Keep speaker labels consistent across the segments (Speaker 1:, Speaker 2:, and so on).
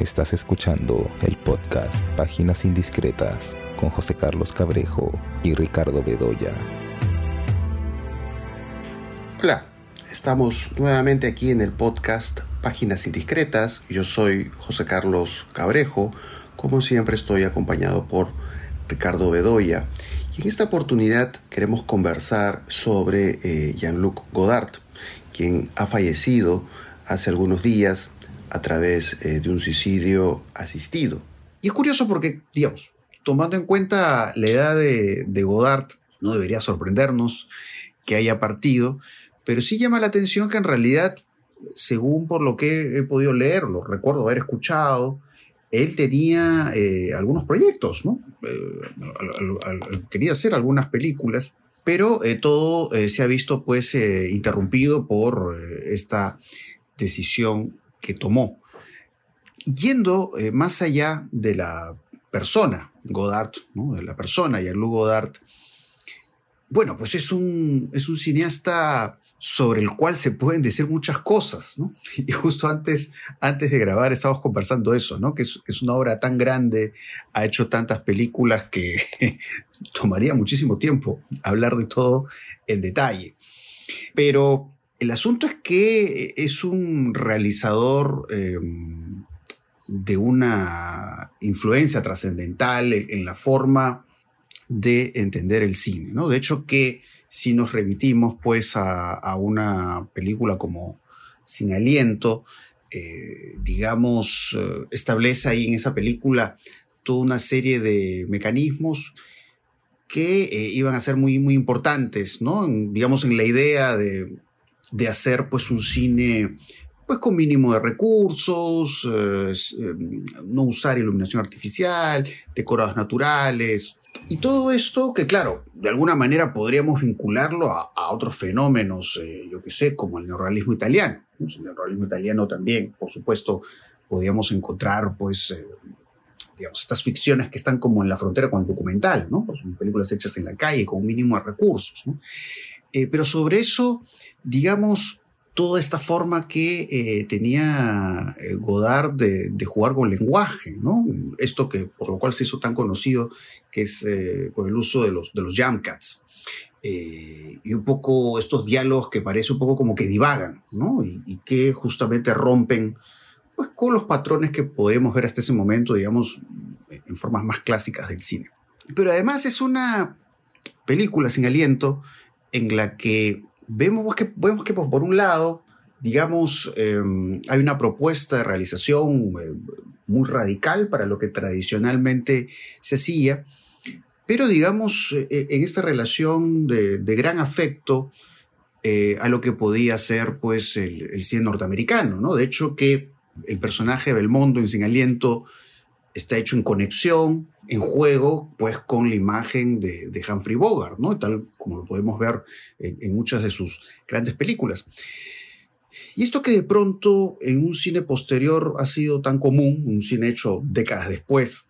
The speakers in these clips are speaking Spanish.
Speaker 1: Estás escuchando el podcast Páginas Indiscretas con José Carlos Cabrejo y Ricardo Bedoya.
Speaker 2: Hola, estamos nuevamente aquí en el podcast Páginas Indiscretas. Yo soy José Carlos Cabrejo. Como siempre estoy acompañado por Ricardo Bedoya. Y en esta oportunidad queremos conversar sobre eh, Jean-Luc Godard, quien ha fallecido hace algunos días a través eh, de un suicidio asistido. Y es curioso porque, digamos, tomando en cuenta la edad de, Godard, no debería sorprendernos que haya partido, pero sí llama la atención que en realidad, según por lo que he podido leer, lo recuerdo haber escuchado, él tenía eh, algunos proyectos, ¿no? Eh, quería hacer algunas películas, pero todo se ha visto pues interrumpido por esta decisión que tomó. Yendo eh, más allá de la persona, Godard, de la persona, Jean-Luc Godard, bueno, pues es un, es un cineasta sobre el cual se pueden decir muchas cosas, Y justo antes, antes de grabar estábamos conversando eso, ¿no? Que es, es, una obra tan grande, ha hecho tantas películas que tomaría muchísimo tiempo hablar de todo en detalle. Pero el asunto es que es un realizador em, de una influencia trascendental en, la forma de entender el cine. ¿no? De hecho, que si nos remitimos pues, a, una película como Sin Aliento, eh, digamos, eh, establece ahí en esa película toda una serie de mecanismos que eh, iban a ser muy, muy importantes, ¿no? digamos, en la idea de de hacer pues un cine pues con mínimo de recursos, eh, eh, no usar iluminación artificial, decorados naturales. Y todo esto que, claro, de alguna manera podríamos vincularlo a, otros fenómenos, eh, yo que sé, como el neorrealismo italiano. El neorrealismo italiano también, por supuesto, podríamos encontrar, pues, digamos, estas ficciones que están como en la frontera con el documental, ¿no? Pues son películas hechas en la calle, con un mínimo de recursos. Eh, pero sobre eso, digamos, toda esta forma que eh, tenía eh, Godard de, jugar con lenguaje, ¿no? Esto que por lo cual se hizo tan conocido, que es por el uso de los, de los jam cats. y un poco estos diálogos que parece un poco como que divagan, ¿no? Y, que justamente rompen pues, con los patrones que podemos ver hasta ese momento, digamos, en formas más clásicas del cine. Pero además es una película sin aliento en la que vemos que, vemos que pues, por un lado, digamos, em, hay una propuesta de realización eh, muy radical para lo que tradicionalmente se hacía, pero digamos, eh, eh, en esta relación de, gran afecto a lo que podía ser pues el, el, cine norteamericano, ¿no? De hecho que el personaje de Belmondo en Sin Aliento está hecho en conexión, en juego, pues con la imagen de, Humphrey Bogart, ¿no? Tal como lo podemos ver en, muchas de sus grandes películas. Y esto que de pronto en un cine posterior ha sido tan común, un cine hecho décadas después,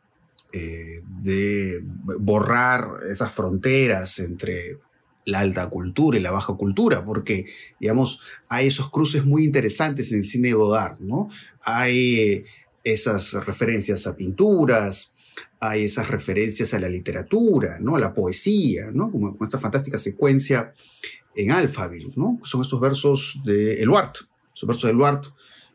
Speaker 2: eh, de borrar esas fronteras entre la alta cultura y la baja cultura, porque, digamos, hay esos cruces muy interesantes en el cine de Godard, ¿no? Hay esas referencias a pinturas, hay esas referencias a la literatura, ¿no? a la poesía, ¿no? como, esta fantástica secuencia en Alphaville, ¿no? son estos versos de Eluard, esos versos de Eluard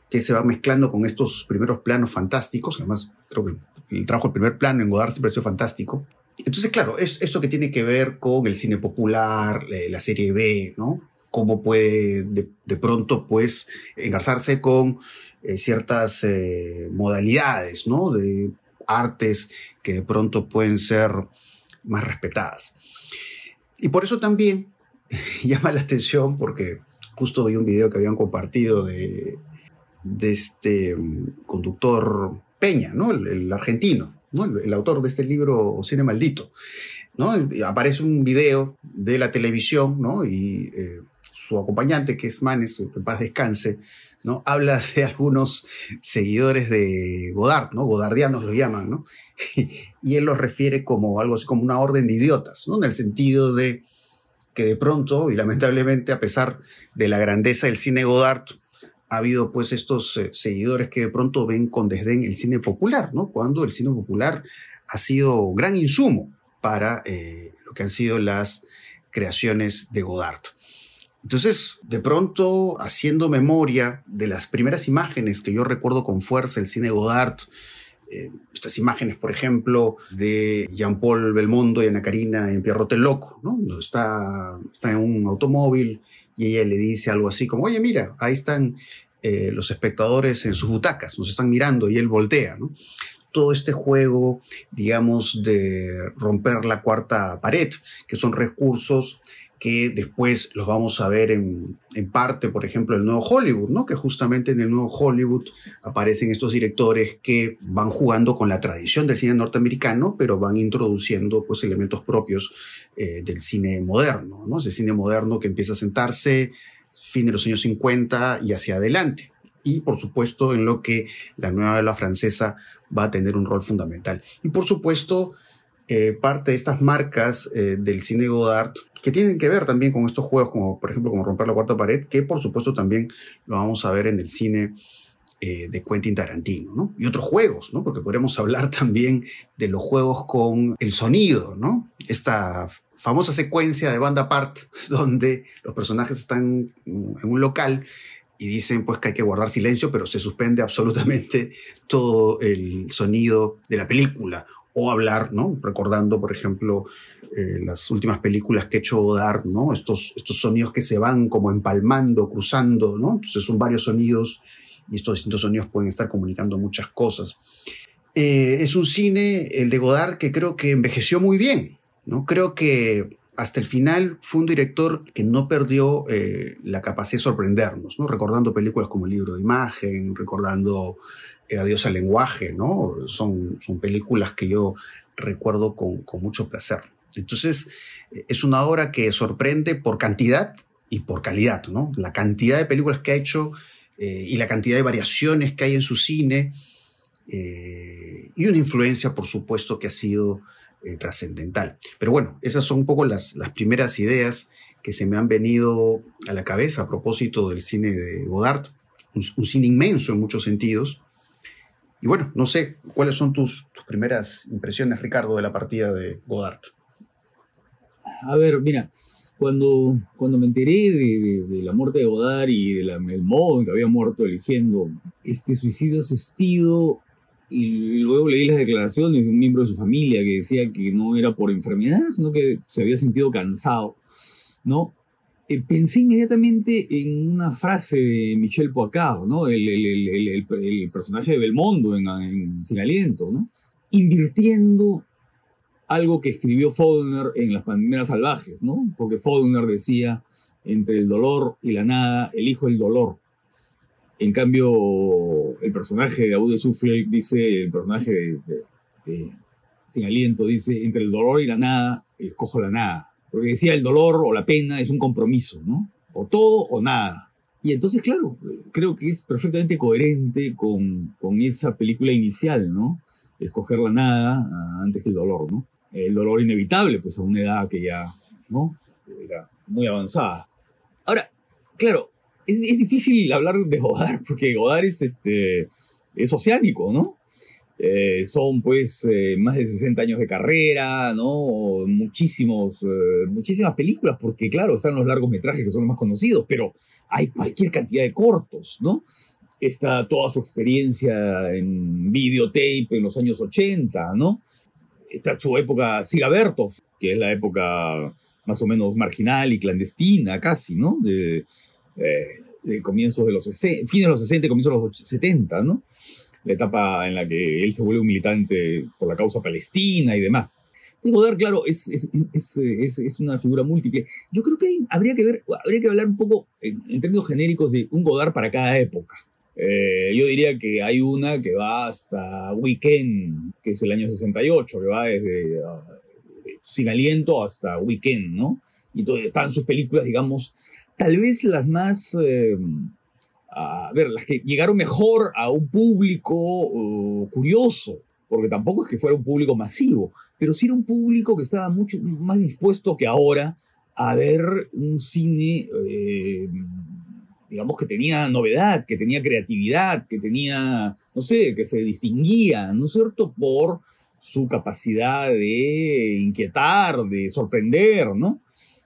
Speaker 2: que se van mezclando con estos primeros planos fantásticos, además creo que el trabajo del primer plano en Godard ha sido fantástico. Entonces, claro, es esto que tiene que ver con el cine popular, la serie B, ¿no? Cómo puede de, de pronto, pues, engarzarse con eh, ciertas eh, modalidades, ¿no? De artes que de pronto pueden ser más respetadas. Y por eso también llama la atención porque justo vi un video que habían compartido de, este mm, conductor Peña, ¿no? El, argentino, ¿no? El, autor de este libro Cine Maldito. ¿no? aparece un video de la televisión ¿no? y eh, su acompañante, que es Manes, que paz descanse, ¿no? Habla de algunos seguidores de Godard, ¿no? Godardianos lo llaman, ¿no? y él los refiere como algo así como una orden de idiotas, ¿no? En el sentido de que de pronto, y lamentablemente, a pesar de la grandeza del cine Godard, ha habido pues estos eh, seguidores que de pronto ven con desdén el cine popular, ¿no? Cuando el cine popular ha sido gran insumo para eh, lo que han sido las creaciones de Godard. Entonces, de pronto, haciendo memoria de las primeras imágenes que yo recuerdo con fuerza el cine Godard, eh, estas imágenes, por ejemplo, de Jean-Paul Belmondo y Ana Karina en Pierrot el Loco, ¿no? Está, está en un automóvil y ella le dice algo así como, oye, mira, ahí están eh, los espectadores en sus butacas, nos están mirando y él voltea, ¿no? Todo este juego, digamos, de romper la cuarta pared, que son recursos que después los vamos a ver en, parte, por ejemplo, el nuevo Hollywood, ¿no? Que justamente en el nuevo Hollywood aparecen estos directores que van jugando con la tradición del cine norteamericano, pero van introduciendo pues elementos propios eh, del cine moderno, ¿no? Ese cine moderno que empieza a sentarse fin de los años 50 y hacia adelante. Y por supuesto en lo que la nueva ola francesa va a tener un rol fundamental. Y por supuesto, eh, parte de estas marcas eh, del cine Godard que tienen que ver también con estos juegos, como por ejemplo como romper la cuarta pared, que por supuesto también lo vamos a ver en el cine eh, de Quentin Tarantino, ¿no? Y otros juegos, ¿no? Porque podríamos hablar también de los juegos con el sonido, ¿no? Esta famosa secuencia de banda part donde los personajes están en un local y dicen pues que hay que guardar silencio, pero se suspende absolutamente todo el sonido de la película o hablar, ¿no? Recordando, por ejemplo, eh, las últimas películas que he hecho dar, ¿no? Estos, estos sonidos que se van como empalmando, cruzando, ¿no? Entonces son varios sonidos y estos distintos sonidos pueden estar comunicando muchas cosas. Eh, es un cine, el de Godard, que creo que envejeció muy bien, ¿no? Creo que hasta el final fue un director que no perdió eh, la capacidad de sorprendernos, ¿no? Recordando películas como El libro de imagen, recordando Adiós al lenguaje, ¿no? Son, son películas que yo recuerdo con, con mucho placer. Entonces, eh, es una obra que sorprende por cantidad y por calidad, ¿no? La cantidad de películas que ha hecho eh, y la cantidad de variaciones que hay en su cine eh, y una influencia, por supuesto, que ha sido trascendental. Pero bueno, esas son un poco las, las primeras ideas que se me han venido a la cabeza a propósito del cine de Godard, un cine inmenso en muchos sentidos, y bueno, no sé, ¿cuáles son tus, primeras impresiones, Ricardo, de la partida de Godard?
Speaker 3: A ver, mira, cuando, cuando me enteré de, la muerte de Godard y del modo en que había muerto eligiendo este suicidio asistido, y luego leí las declaraciones de un miembro de su familia que decía que no era por enfermedad, sino que se había sentido cansado, ¿no? Eh, pensé inmediatamente en una frase de Michel Poicard, ¿no? el, el, personaje de Belmondo en, Sin Aliento, ¿no? invirtiendo algo que escribió Faulkner en Las Palmeras Salvajes, ¿no? porque Faulkner decía, entre el dolor y la nada, elijo el dolor. En cambio, el personaje de Abu de Souffle dice, el personaje de Sin Aliento dice, entre el dolor y la nada, escojo la nada porque decía el dolor o la pena es un compromiso, ¿no? O todo o nada. Y entonces, claro, creo que es perfectamente coherente con, con esa película inicial, ¿no? Escoger la nada ah, antes que el dolor, ¿no? El dolor inevitable, pues a una edad que ya, ¿no? Era muy avanzada. Ahora, claro, es, es difícil hablar de Godard, porque Godard es, este, es oceánico, ¿no? Eh, son pues eh, más de 60 años de carrera, ¿no? Muchísimos, eh, muchísimas películas, porque claro, están los largometrajes que son los más conocidos, pero hay cualquier cantidad de cortos, ¿no? Está toda su experiencia en videotape en los años 80, ¿no? Está su época Siga Bertov, que es la época más o menos marginal y clandestina casi, ¿no? De, de comienzos de los 60, fines de los 60 y comienzos de los 70, ¿no? La etapa en la que él se vuelve un militante por la causa palestina y demás. Godard, claro, es, es, es, es, una figura múltiple. Yo creo que habría, que ver, habría que hablar un poco en, términos genéricos de un Godard para cada época. Eh, yo diría que hay una que va hasta Weekend, que es el año 68, que va desde uh, Sin Aliento hasta Weekend, ¿no? Y entonces están sus películas, digamos, tal vez las más... Eh, a ver, las que llegaron mejor a un público uh, curioso, porque tampoco es que fuera un público masivo, pero sí era un público que estaba mucho más dispuesto que ahora a ver un cine, eh, digamos que tenía novedad, que tenía creatividad, que tenía, no sé, que se distinguía, ¿no es cierto?, por su capacidad de inquietar, de sorprender, ¿no?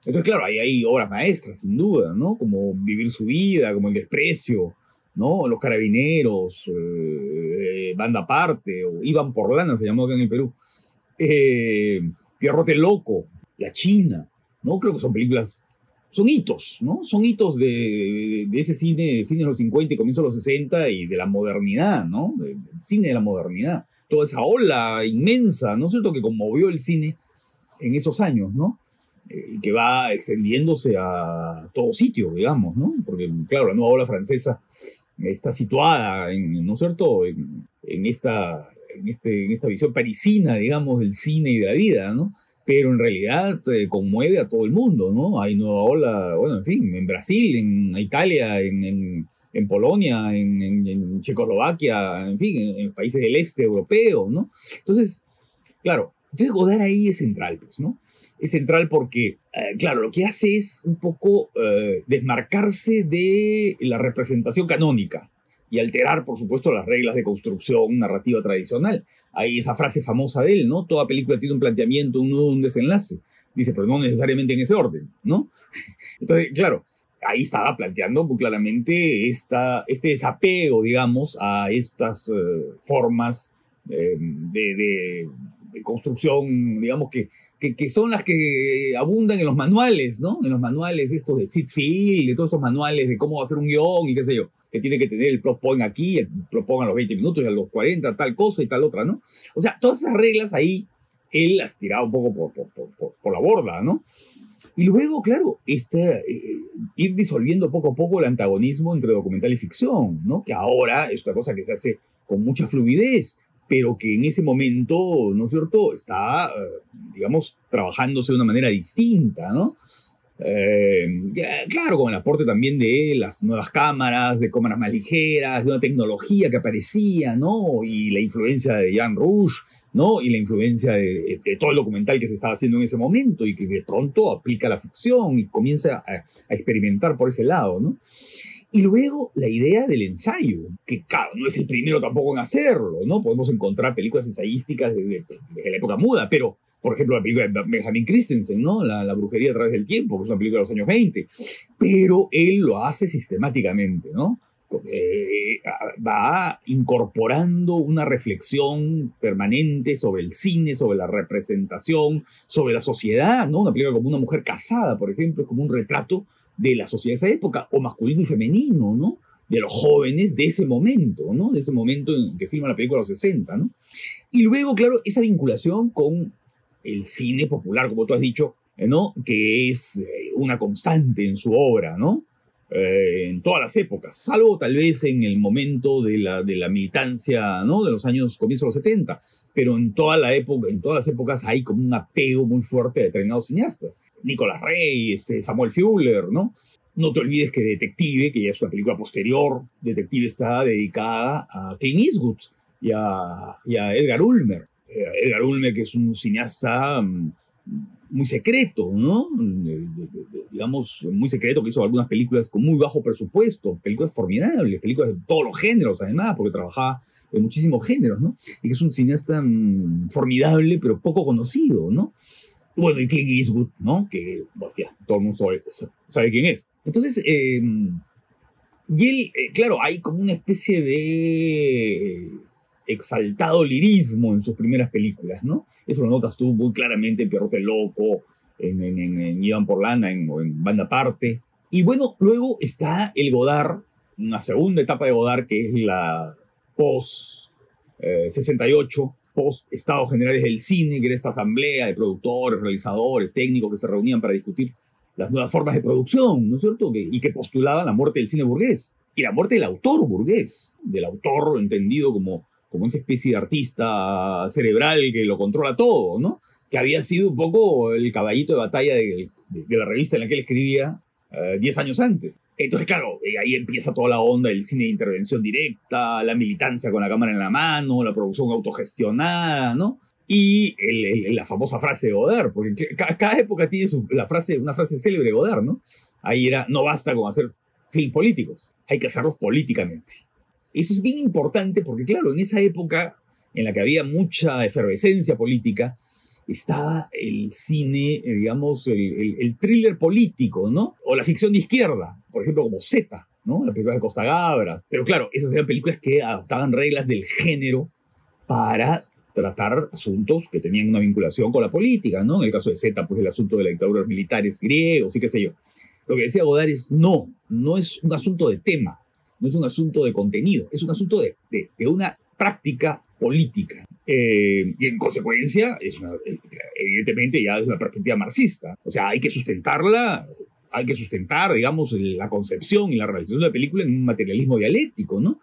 Speaker 3: Entonces, claro, ahí hay obras maestras, sin duda, ¿no? Como Vivir su vida, como El desprecio, ¿no? Los carabineros, eh, Banda Aparte, o Iban por lana, se llamó acá en el Perú. Eh, Pierrote Loco, La China, ¿no? Creo que son películas, son hitos, ¿no? Son hitos de, ese cine, fin de los 50 y comienzo de los 60 y de la modernidad, ¿no? Del cine de la modernidad. Toda esa ola inmensa, ¿no es cierto?, que conmovió el cine en esos años, ¿no? Que va extendiéndose a todo sitio, digamos, ¿no? Porque, claro, la nueva ola francesa está situada, en, ¿no es cierto?, en, esta, en, este, en esta visión parisina, digamos, del cine y de la vida, ¿no? Pero en realidad eh, conmueve a todo el mundo, ¿no? Hay nueva ola, bueno, en fin, en Brasil, en Italia, en, en Polonia, en, Checoslovaquia, en fin, en, países del este europeo, ¿no? Entonces, claro, entonces Godard ahí es central, pues, ¿no? Es central porque, eh, claro, lo que hace es un poco eh, desmarcarse de la representación canónica y alterar, por supuesto, las reglas de construcción narrativa tradicional. Hay esa frase famosa de él, ¿no? Toda película tiene un planteamiento, un un desenlace. Dice, pero no necesariamente en ese orden, ¿no? Entonces, claro, ahí estaba planteando muy claramente esta, este desapego, digamos, a estas eh, formas de, de, construcción, digamos, que, que, son las que abundan en los manuales, ¿no? En los manuales estos de Sitfield, de todos estos manuales de cómo hacer un guion y qué sé yo, que tiene que tener el plot point aquí, el plot point a los 20 minutos a los 40, tal cosa y tal otra, ¿no? O sea, todas esas reglas ahí, él las tiraba un poco por, por, por, por la borda, ¿no? Y luego, claro, este, ir disolviendo poco a poco el antagonismo entre documental y ficción, ¿no? Que ahora es una cosa que se hace con mucha fluidez, pero que en ese momento, ¿no es cierto?, está, eh, digamos, trabajándose de una manera distinta, ¿no? Eh, claro, con el aporte también de las nuevas cámaras, de cámaras más ligeras, de una tecnología que aparecía, ¿no? Y la influencia de Jan Rouge, ¿no? Y la influencia de, todo el documental que se estaba haciendo en ese momento y que de pronto aplica la ficción y comienza a experimentar por ese lado, ¿no? Y luego la idea del ensayo, que claro, no es el primero tampoco en hacerlo, ¿no? Podemos encontrar películas ensayísticas desde, la época muda, pero, por ejemplo, la película de Benjamin Christensen, ¿no? La, brujería a través del tiempo, que es una película de los años 20, pero él lo hace sistemáticamente, ¿no? Eh, va incorporando una reflexión permanente sobre el cine, sobre la representación, sobre la sociedad, ¿no? Una película como una mujer casada, por ejemplo, es como un retrato de la sociedad de esa época, o masculino y femenino, ¿no? De los jóvenes de ese momento, ¿no? De ese momento en que filma la película los 60, ¿no? Y luego, claro, esa vinculación con el cine popular, como tú has dicho, ¿no? Que es eh, una constante en su obra, ¿no? Eh, en todas las épocas, salvo tal vez en el momento de la, de la militancia ¿no? de los años comienzos de los 70, pero en toda la época, en todas las épocas hay como un apego muy fuerte a determinados cineastas. Nicolás Rey, este, Samuel Fuller, ¿no? No te olvides que Detective, que ya es una película posterior, Detective está dedicada a Clint Eastwood y a, y a Edgar Ulmer. Eh, Edgar Ulmer, que es un cineasta mm, muy secreto, ¿no? digamos, muy secreto, que hizo algunas películas con muy bajo presupuesto, películas formidables, películas de todos los géneros, además, porque trabajaba en muchísimos géneros, ¿no? Y que es un cineasta mm, formidable, pero poco conocido, ¿no? Bueno, y Clint Eastwood, ¿no? Que, bueno, ya, todo el mundo sabe, quién es. Entonces, em, y él, eh, claro, hay como una especie de exaltado lirismo en sus primeras películas, ¿no? Eso lo notas tú muy claramente en Pierrote Loco, en, en, en, Iván Porlana, en, en Banda Aparte. Y bueno, luego está el Godard, una segunda etapa de Godard que es la post-68, eh, post-Estados Generales del Cine, que era esta asamblea de productores, realizadores, técnicos que se reunían para discutir las nuevas formas de producción, ¿no es cierto? y que postulaban la muerte del cine burgués y la muerte del autor burgués, del autor entendido como como una especie de artista cerebral que lo controla todo, ¿no? Que había sido un poco el caballito de batalla de, la revista en la que él escribía 10 eh, años antes. Entonces, claro, eh, ahí empieza toda la onda del cine de intervención directa, la militancia con la cámara en la mano, la producción autogestionada, ¿no? Y la famosa frase de Godard, porque cada, época tiene la frase, una frase célebre de Godard, ¿no? Ahí era, no basta con hacer films políticos, hay que hacerlos políticamente. Eso es bien importante porque, claro, en esa época en la que había mucha efervescencia política, estaba el cine, eh, digamos, el, thriller político, ¿no? O la ficción de izquierda, por ejemplo, como Z, ¿no? La película de Costa Gabras. Pero claro, esas eran películas que adoptaban reglas del género para tratar asuntos que tenían una vinculación con la política, ¿no? En el caso de Z, pues el asunto de la dictadura militares griegos y qué sé yo. Lo que decía Godard es, no, no es un asunto de tema, no es un asunto de contenido, es un asunto de, de, una práctica política. Eh, y en consecuencia, es evidentemente ya es una perspectiva marxista. O sea, hay que sustentarla, hay que sustentar, digamos, la concepción y la realización de la película en un materialismo dialéctico, ¿no?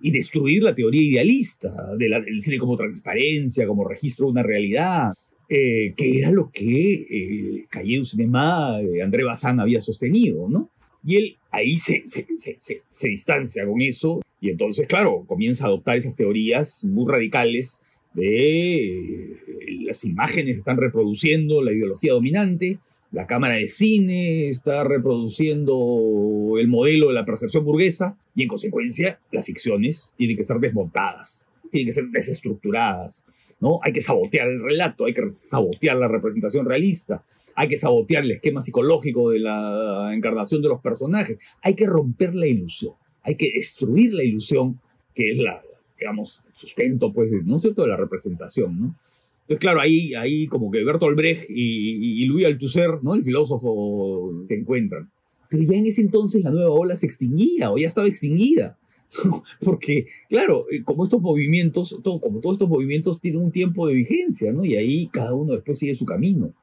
Speaker 3: y destruir la teoría idealista de del cine como transparencia, como registro de una realidad, eh, que era lo que eh, Calle du Cinema, de André Bazin había sostenido, ¿no? Y él ahí se, se, se, distancia con eso y entonces, claro, comienza a adoptar esas teorías muy radicales de eh, las imágenes están reproduciendo la ideología dominante, la cámara de cine está reproduciendo el modelo de la percepción burguesa y en consecuencia las ficciones tienen que ser desmontadas, tienen que ser desestructuradas. ¿no? Hay que sabotear el relato, hay que sabotear la representación realista, hay que sabotear el esquema psicológico de la encarnación de los personajes, hay que romper la ilusión, hay que destruir la ilusión que es la, digamos, sustento, pues, ¿no es cierto?, de la representación, ¿no? Entonces, claro, ahí, ahí como que Bertolt Brecht y, y Louis Althusser, ¿no? el filósofo, se encuentran. Pero ya en ese entonces la nueva ola se extinguía o ya estaba extinguida. Porque, claro, eh, como estos movimientos, todo, como todos estos movimientos tienen un tiempo de vigencia, ¿no? Y ahí cada uno después sigue su camino.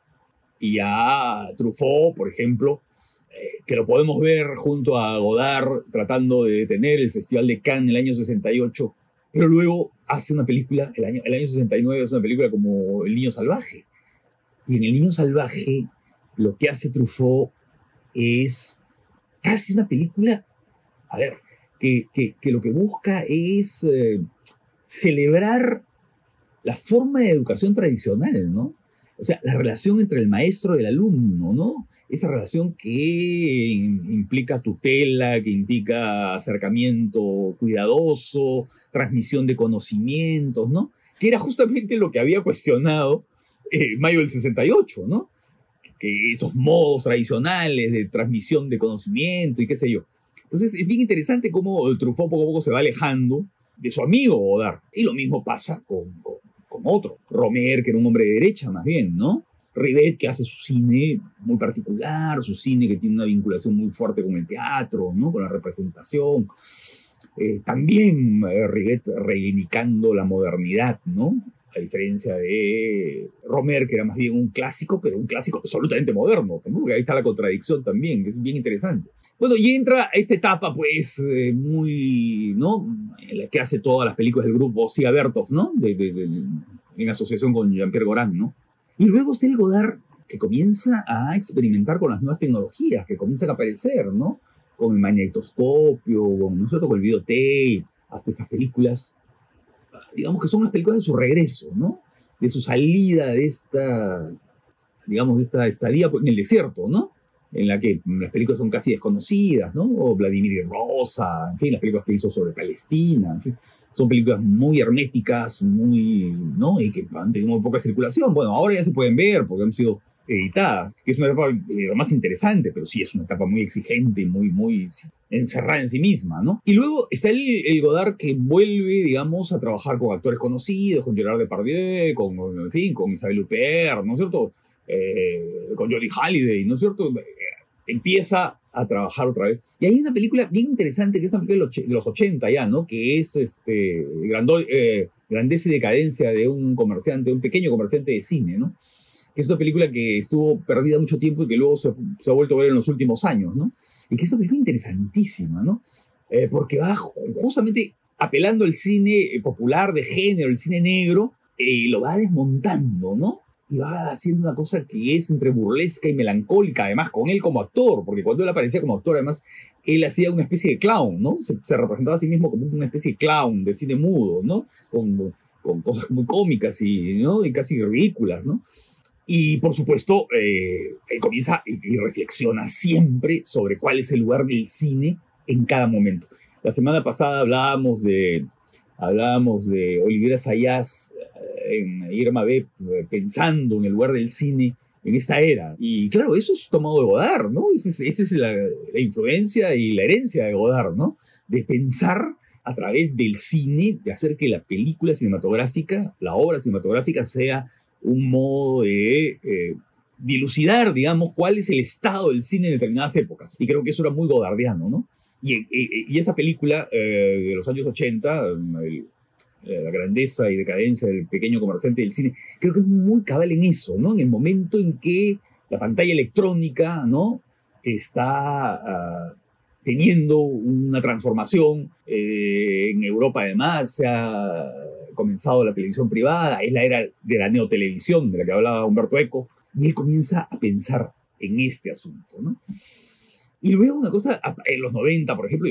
Speaker 3: Y ya Truffaut, por ejemplo, eh, que lo podemos ver junto a Godard tratando de detener el Festival de Cannes en el año 68, pero luego hace una película, el año, el año 69 hace una película como El Niño Salvaje. Y en El Niño Salvaje lo que hace Truffaut es casi una película, a ver, que, que, lo que busca es eh, celebrar la forma de educación tradicional, ¿no? O sea, la relación entre el maestro y el alumno, ¿no? Esa relación que implica tutela, que implica acercamiento cuidadoso, transmisión de conocimientos, ¿no? Que era justamente lo que había cuestionado eh, Mayo del 68, ¿no? Que esos modos tradicionales de transmisión de conocimiento y qué sé yo. Entonces es bien interesante cómo el Truffaut poco a poco se va alejando de su amigo Godard. Y lo mismo pasa con, otro, Romer, que era un hombre de derecha más bien, ¿no? Rivet, que hace su cine muy particular, su cine que tiene una vinculación muy fuerte con el teatro, ¿no? con la representación. Eh, también eh, Rivet reivindicando la modernidad, ¿no? A diferencia de Romer, que era más bien un clásico, pero un clásico absolutamente moderno, porque ahí está la contradicción también, que es bien interesante. Bueno, y entra esta etapa, pues, eh, muy, ¿no? En la que hace todas las películas del grupo Sia Bertov, ¿no? en asociación con Jean-Pierre Goran, ¿no? Y luego está el Godard que comienza a experimentar con las nuevas tecnologías que comienzan a aparecer, ¿no? Con el magnetoscopio, con, nosotros con el videotape, hasta estas películas, digamos que son las películas de su regreso, ¿no? De su salida de esta, digamos, de esta estadía en el desierto, ¿no? En la que las películas son casi desconocidas, ¿no? O Vladimir Rosa, en fin, las películas que hizo sobre Palestina, en fin son películas muy herméticas, muy, ¿no? Y que han tenido muy poca circulación. Bueno, ahora ya se pueden ver porque han sido editadas, que es una etapa eh, más interesante, pero sí es una etapa muy exigente, muy, muy encerrada en sí misma, ¿no? Y luego está el, el Godard que vuelve, digamos, a trabajar con actores conocidos, con Gerard Depardieu, con, en fin, con Isabel Huppert, ¿no es cierto? Eh, con Jodie Halliday, ¿no es cierto? Eh, empieza a trabajar otra vez. Y hay una película bien interesante, que es una película de los 80 ya, ¿no? Que es este, eh, Grandeza y Decadencia de un comerciante, un pequeño comerciante de cine, ¿no? Que es una película que estuvo perdida mucho tiempo y que luego se, ha vuelto a ver en los últimos años, ¿no? Y que es una película interesantísima, ¿no? Eh, porque va justamente apelando al cine popular de género, el cine negro, y lo va desmontando, ¿no? Y va haciendo una cosa que es entre burlesca y melancólica, además con él como actor, porque cuando él aparecía como actor, además, él hacía una especie de clown, ¿no? Se, representaba a sí mismo como una especie de clown de cine mudo, ¿no? Con, con cosas muy cómicas y, ¿no? y casi ridículas, ¿no? Y por supuesto, eh, él comienza y, reflexiona siempre sobre cuál es el lugar del cine en cada momento. La semana pasada hablábamos de, hablábamos de Olivera Sayas eh, en Irma B, pensando en el lugar del cine en esta era. Y claro, eso es tomado de Godard, ¿no? Esa es, la, la, influencia y la herencia de Godard, ¿no? De pensar a través del cine, de hacer que la película cinematográfica, la obra cinematográfica sea un modo de eh, dilucidar, digamos, cuál es el estado del cine en determinadas épocas. Y creo que eso era muy godardiano, ¿no? Y, y, esa película eh, de los años 80, eh, la grandeza y decadencia del pequeño comerciante del cine, creo que es muy cabal en eso, ¿no? En el momento en que la pantalla electrónica, ¿no? Está ah, teniendo una transformación. en Europa además se ha comenzado la televisión privada, es la era de la neotelevisión de la que hablaba Humberto Eco, y él comienza a pensar en este asunto, ¿no? Y luego una cosa, en los 90, por ejemplo,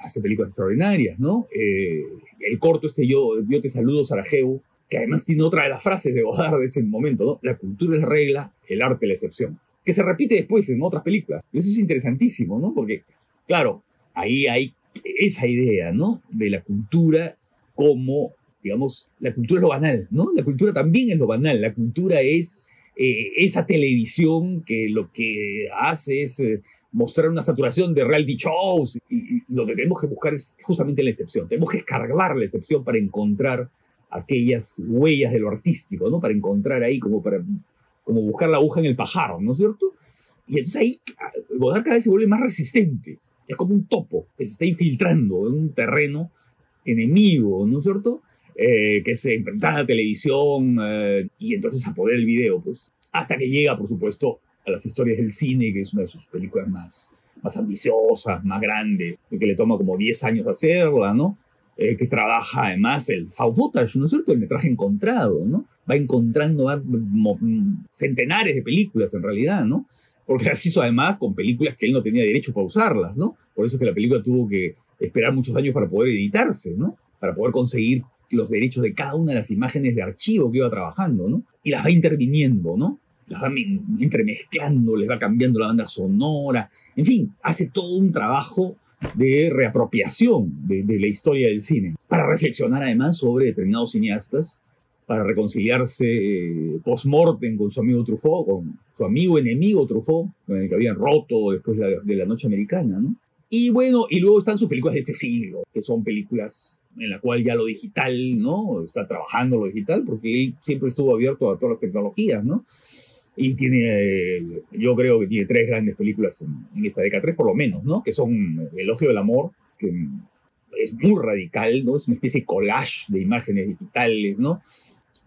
Speaker 3: hace películas extraordinarias, ¿no? Eh, el corto este yo, yo te saludo, Sarajevo, que además tiene otra de las frases de Godard de ese momento, ¿no? La cultura es la regla, el arte la excepción, que se repite después en otras películas. Eso es interesantísimo, ¿no? Porque, claro, ahí hay esa idea, ¿no? De la cultura como digamos, la cultura es lo banal, ¿no? La cultura también es lo banal, la cultura es eh, esa televisión que lo que hace es eh, mostrar una saturación de reality shows y, lo que tenemos que buscar es justamente la excepción, tenemos que escarbar la excepción para encontrar aquellas huellas de lo artístico, ¿no? Para encontrar ahí como para como buscar la aguja en el pajar, ¿no es cierto? Y entonces ahí Godard cada vez se vuelve más resistente, es como un topo que se está infiltrando en un terreno enemigo, ¿no es cierto? Eh, que se enfrenta a la televisión eh, y entonces a poder el video, pues. Hasta que llega, por supuesto, a las historias del cine, que es una de sus películas más, más ambiciosas, más grandes, que le toma como 10 años hacerla, ¿no? Eh, que trabaja además el found footage, ¿no es cierto? El metraje encontrado, ¿no? Va encontrando centenares de películas en realidad, ¿no? Porque las hizo además con películas que él no tenía derecho para usarlas, ¿no? Por eso es que la película tuvo que esperar muchos años para poder editarse, ¿no? Para poder conseguir los derechos de cada una de las imágenes de archivo que iba trabajando, ¿no? Y las va interviniendo, ¿no? Las va entremezclando, les va cambiando la banda sonora, en fin, hace todo un trabajo de reapropiación de, la historia del cine, para reflexionar además sobre determinados cineastas, para reconciliarse eh, post-mortem con su amigo Truffaut, con su amigo enemigo Truffaut, con el que habían roto después de la, de la noche americana, ¿no? Y bueno, y luego están sus películas de este siglo, que son películas en la cual ya lo digital, ¿no? Está trabajando lo digital porque él siempre estuvo abierto a todas las tecnologías, ¿no? Y tiene, yo creo que tiene tres grandes películas en, esta década, tres por lo menos, ¿no? Que son Elogio del Amor, que es muy radical, ¿no? Es una especie de collage de imágenes digitales, ¿no?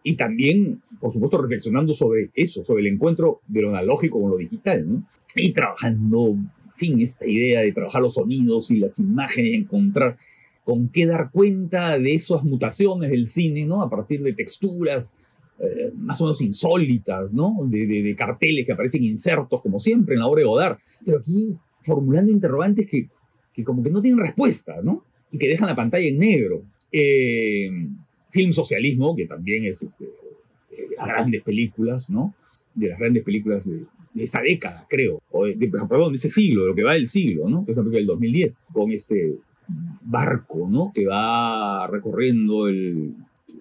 Speaker 3: Y también, por supuesto, reflexionando sobre eso, sobre el encuentro de lo analógico con lo digital, ¿no? Y trabajando, en fin, esta idea de trabajar los sonidos y las imágenes, encontrar con qué dar cuenta de esas mutaciones del cine, ¿no? A partir de texturas eh, más o menos insólitas, ¿no? De, carteles que aparecen insertos, como siempre, en la obra de Godard. Pero aquí formulando interrogantes que, que como que no tienen respuesta, ¿no? Y que dejan la pantalla en negro. Eh, film socialismo, que también es este, de las grandes películas, ¿no? De las grandes películas de, esta década, creo, o de, perdón, de ese siglo, de lo que va del siglo, ¿no? Que es la película del 2010, con este barco, ¿no? Que va recorriendo el,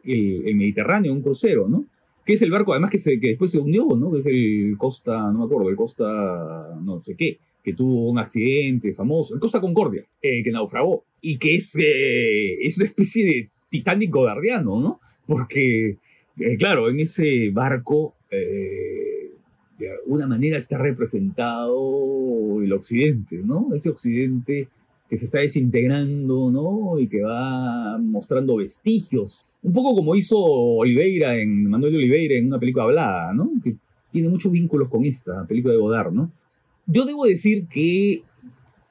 Speaker 3: el, Mediterráneo, un crucero, ¿no? Que es el barco, además, que, se, que después se hundió, ¿no? Que es el Costa, no me acuerdo, el Costa, no sé qué, que tuvo un accidente famoso, el Costa Concordia, eh, que naufragó, y que es, eh, es una especie de Titanic godardiano, ¿no? Porque, eh, claro, en ese barco, de alguna manera está representado el occidente, ¿no? Ese occidente que se está desintegrando, ¿no? Y que va mostrando vestigios. Un poco como hizo Oliveira en Manuel de Oliveira en una película hablada, ¿no? Que tiene muchos vínculos con esta película de Godard, ¿no? Yo debo decir que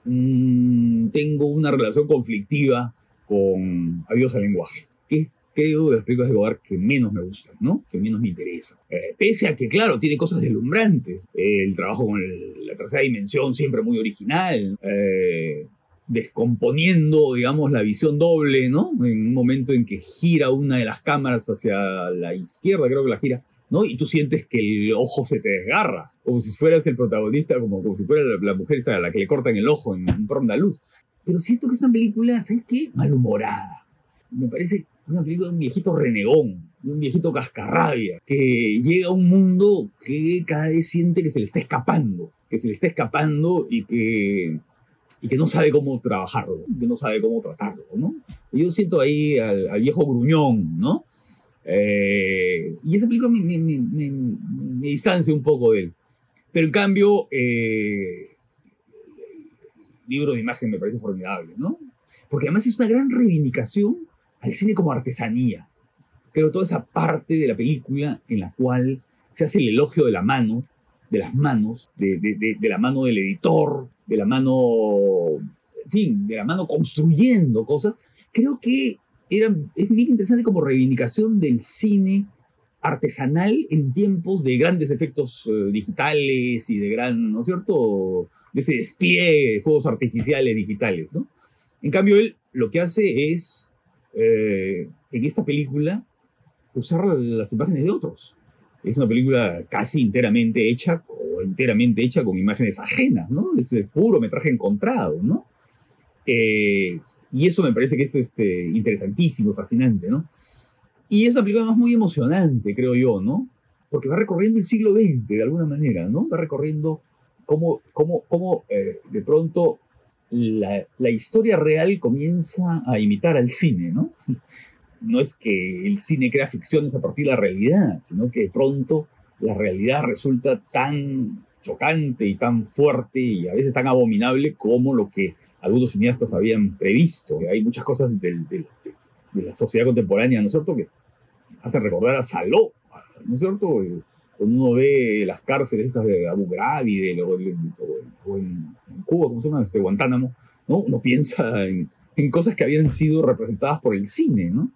Speaker 3: mm, tengo una relación conflictiva con Adiós al lenguaje, que creo de las películas de Godard que menos me gustan, ¿no? Que menos me interesa. Eh, pese a que, claro, tiene cosas deslumbrantes. el trabajo con la tercera dimensión siempre muy original. Eh, descomponiendo, digamos, la visión doble, ¿no? En un momento en que gira una de las cámaras hacia la izquierda, creo que la gira, ¿no? Y tú sientes que el ojo se te desgarra, como si fueras el protagonista, como, como si fuera la, mujer a la que le cortan el ojo en un de luz. Pero siento que es una película, ¿sabes qué? Malhumorada. Me parece una película de un viejito renegón, de un viejito cascarrabia, que llega a un mundo que cada vez siente que se le está escapando, que se le está escapando y que, y que no sabe cómo trabajarlo, que no sabe cómo tratarlo, ¿no? Yo siento ahí al, viejo gruñón, ¿no? Eh, y esa película me, me, distancia un poco de él. Pero en cambio, eh, el libro de imagen me parece formidable, ¿no? Porque además es una gran reivindicación al cine como artesanía. Creo toda esa parte de la película en la cual se hace el elogio de la mano, de las manos, de, la mano del editor, de la mano, en fin, de la mano construyendo cosas, creo que era, es bien interesante como reivindicación del cine artesanal en tiempos de grandes efectos eh, digitales y de gran, ¿no es cierto?, de ese despliegue de juegos artificiales digitales, ¿no? En cambio, él lo que hace es, eh, en esta película, usar las imágenes de otros. Es una película casi enteramente hecha enteramente hecha con imágenes ajenas, ¿no? Es puro metraje encontrado, ¿no? Eh, y eso me parece que es este, interesantísimo, fascinante, ¿no? Y es una película más muy emocionante, creo yo, ¿no? Porque va recorriendo el siglo XX de alguna manera, ¿no? Va recorriendo cómo, cómo, cómo eh, de pronto la, la, historia real comienza a imitar al cine, ¿no? no es que el cine crea ficciones a partir de la realidad, sino que de pronto la realidad resulta tan chocante y tan fuerte y a veces tan abominable como lo que algunos cineastas habían previsto. Hay muchas cosas de, la sociedad contemporánea, ¿no es cierto?, que hacen recordar a Saló, ¿no es cierto? Cuando uno ve las cárceles estas de Abu Ghraib o, en, Cuba, ¿cómo se llama? Este, Guantánamo, ¿no? Uno piensa en, en cosas que habían sido representadas por el cine, ¿no?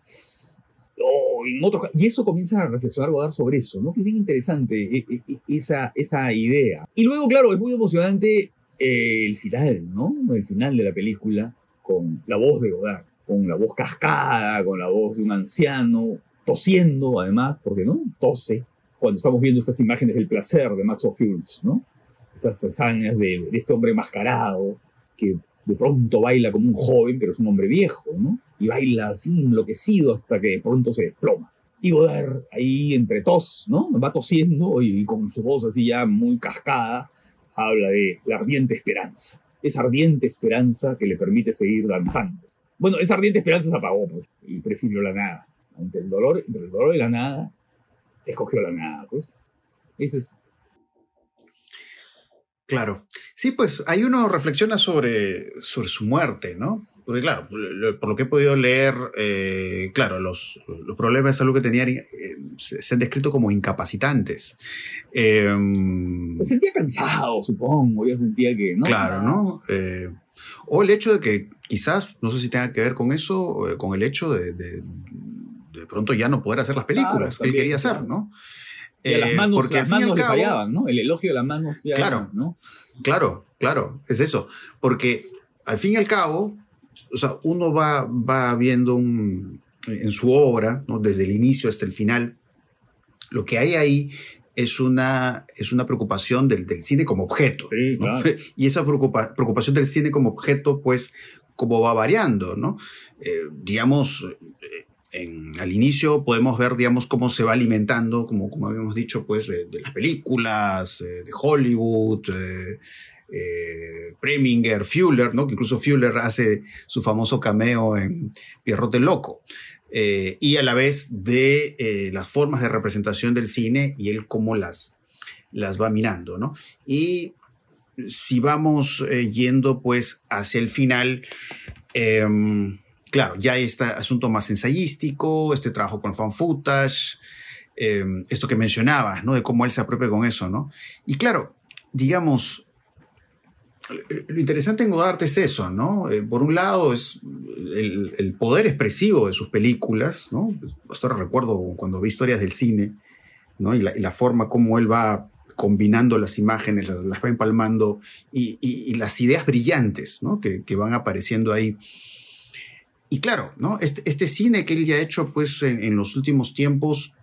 Speaker 3: En y eso comienza a reflexionar Godard sobre eso, ¿no? Que es bien interesante e, e, e, esa, esa idea. Y luego, claro, es muy emocionante eh, el final, ¿no? El final de la película con la voz de Godard, con la voz cascada, con la voz de un anciano, tosiendo además, porque no tose, cuando estamos viendo estas imágenes del placer de Max Ophuls, ¿no? Estas hazañas de, de este hombre mascarado que de pronto baila como un joven, pero es un hombre viejo, ¿no? Y baila así enloquecido hasta que de pronto se desploma. Y Godard ahí entre tos, ¿no? Va tosiendo y con su voz así ya muy cascada, habla de la ardiente esperanza. Esa ardiente esperanza que le permite seguir danzando. Bueno, esa ardiente esperanza se apagó, pues, y prefirió la nada. Ante el dolor, entre el dolor y la nada, escogió la nada, pues. Ese es
Speaker 2: Claro. Sí, pues ahí uno reflexiona sobre, sobre su muerte, ¿no? Porque claro, por lo que he podido leer, eh, claro, los, los, problemas de salud que tenía eh, se, han descrito como incapacitantes.
Speaker 3: Em, se sentía cansado, supongo, yo sentía que, ¿no?
Speaker 2: Claro, ¿no? Eh, o el hecho de que quizás, no sé si tenga que ver con eso, con el hecho de, de, pronto ya no poder hacer las películas que él quería hacer, ¿no?
Speaker 3: Y las manos, porque las manos le fallaban, ¿no? El elogio de las manos ya,
Speaker 2: Claro,
Speaker 3: ¿no?
Speaker 2: claro, claro, es eso. Porque al fin y al cabo, o sea, uno va, va viendo un, en su obra, ¿no? desde el inicio hasta el final, lo que hay ahí es una, es una preocupación del, del cine como objeto.
Speaker 3: Sí, claro.
Speaker 2: Y esa preocupación del cine como objeto, pues, como va variando, ¿no? Eh, digamos, al inicio podemos ver, digamos, cómo se va alimentando, como, como habíamos dicho, pues, de, las películas, eh, de Hollywood, eh, eh, Preminger, Fuller, ¿no? Que incluso Fuller hace su famoso cameo en Pierrot el Loco. y a la vez de las formas de representación del cine y él cómo las, las va mirando, ¿no? Y si vamos yendo, pues, hacia el final, em, claro, ya este asunto más ensayístico, este trabajo con fan footage, em, esto que mencionabas, ¿no? De cómo él se apropia con eso, ¿no? Y claro, digamos, lo interesante en Godard es eso, ¿no? Eh, por un lado es el, poder expresivo de sus películas, ¿no? Hasta recuerdo cuando vi historias del cine, ¿no? Y la, forma como él va combinando las imágenes, las, va empalmando y, las ideas brillantes, ¿no? Que van apareciendo ahí. Y claro, ¿no? Este, este, cine que él ya ha hecho pues, en, los últimos tiempos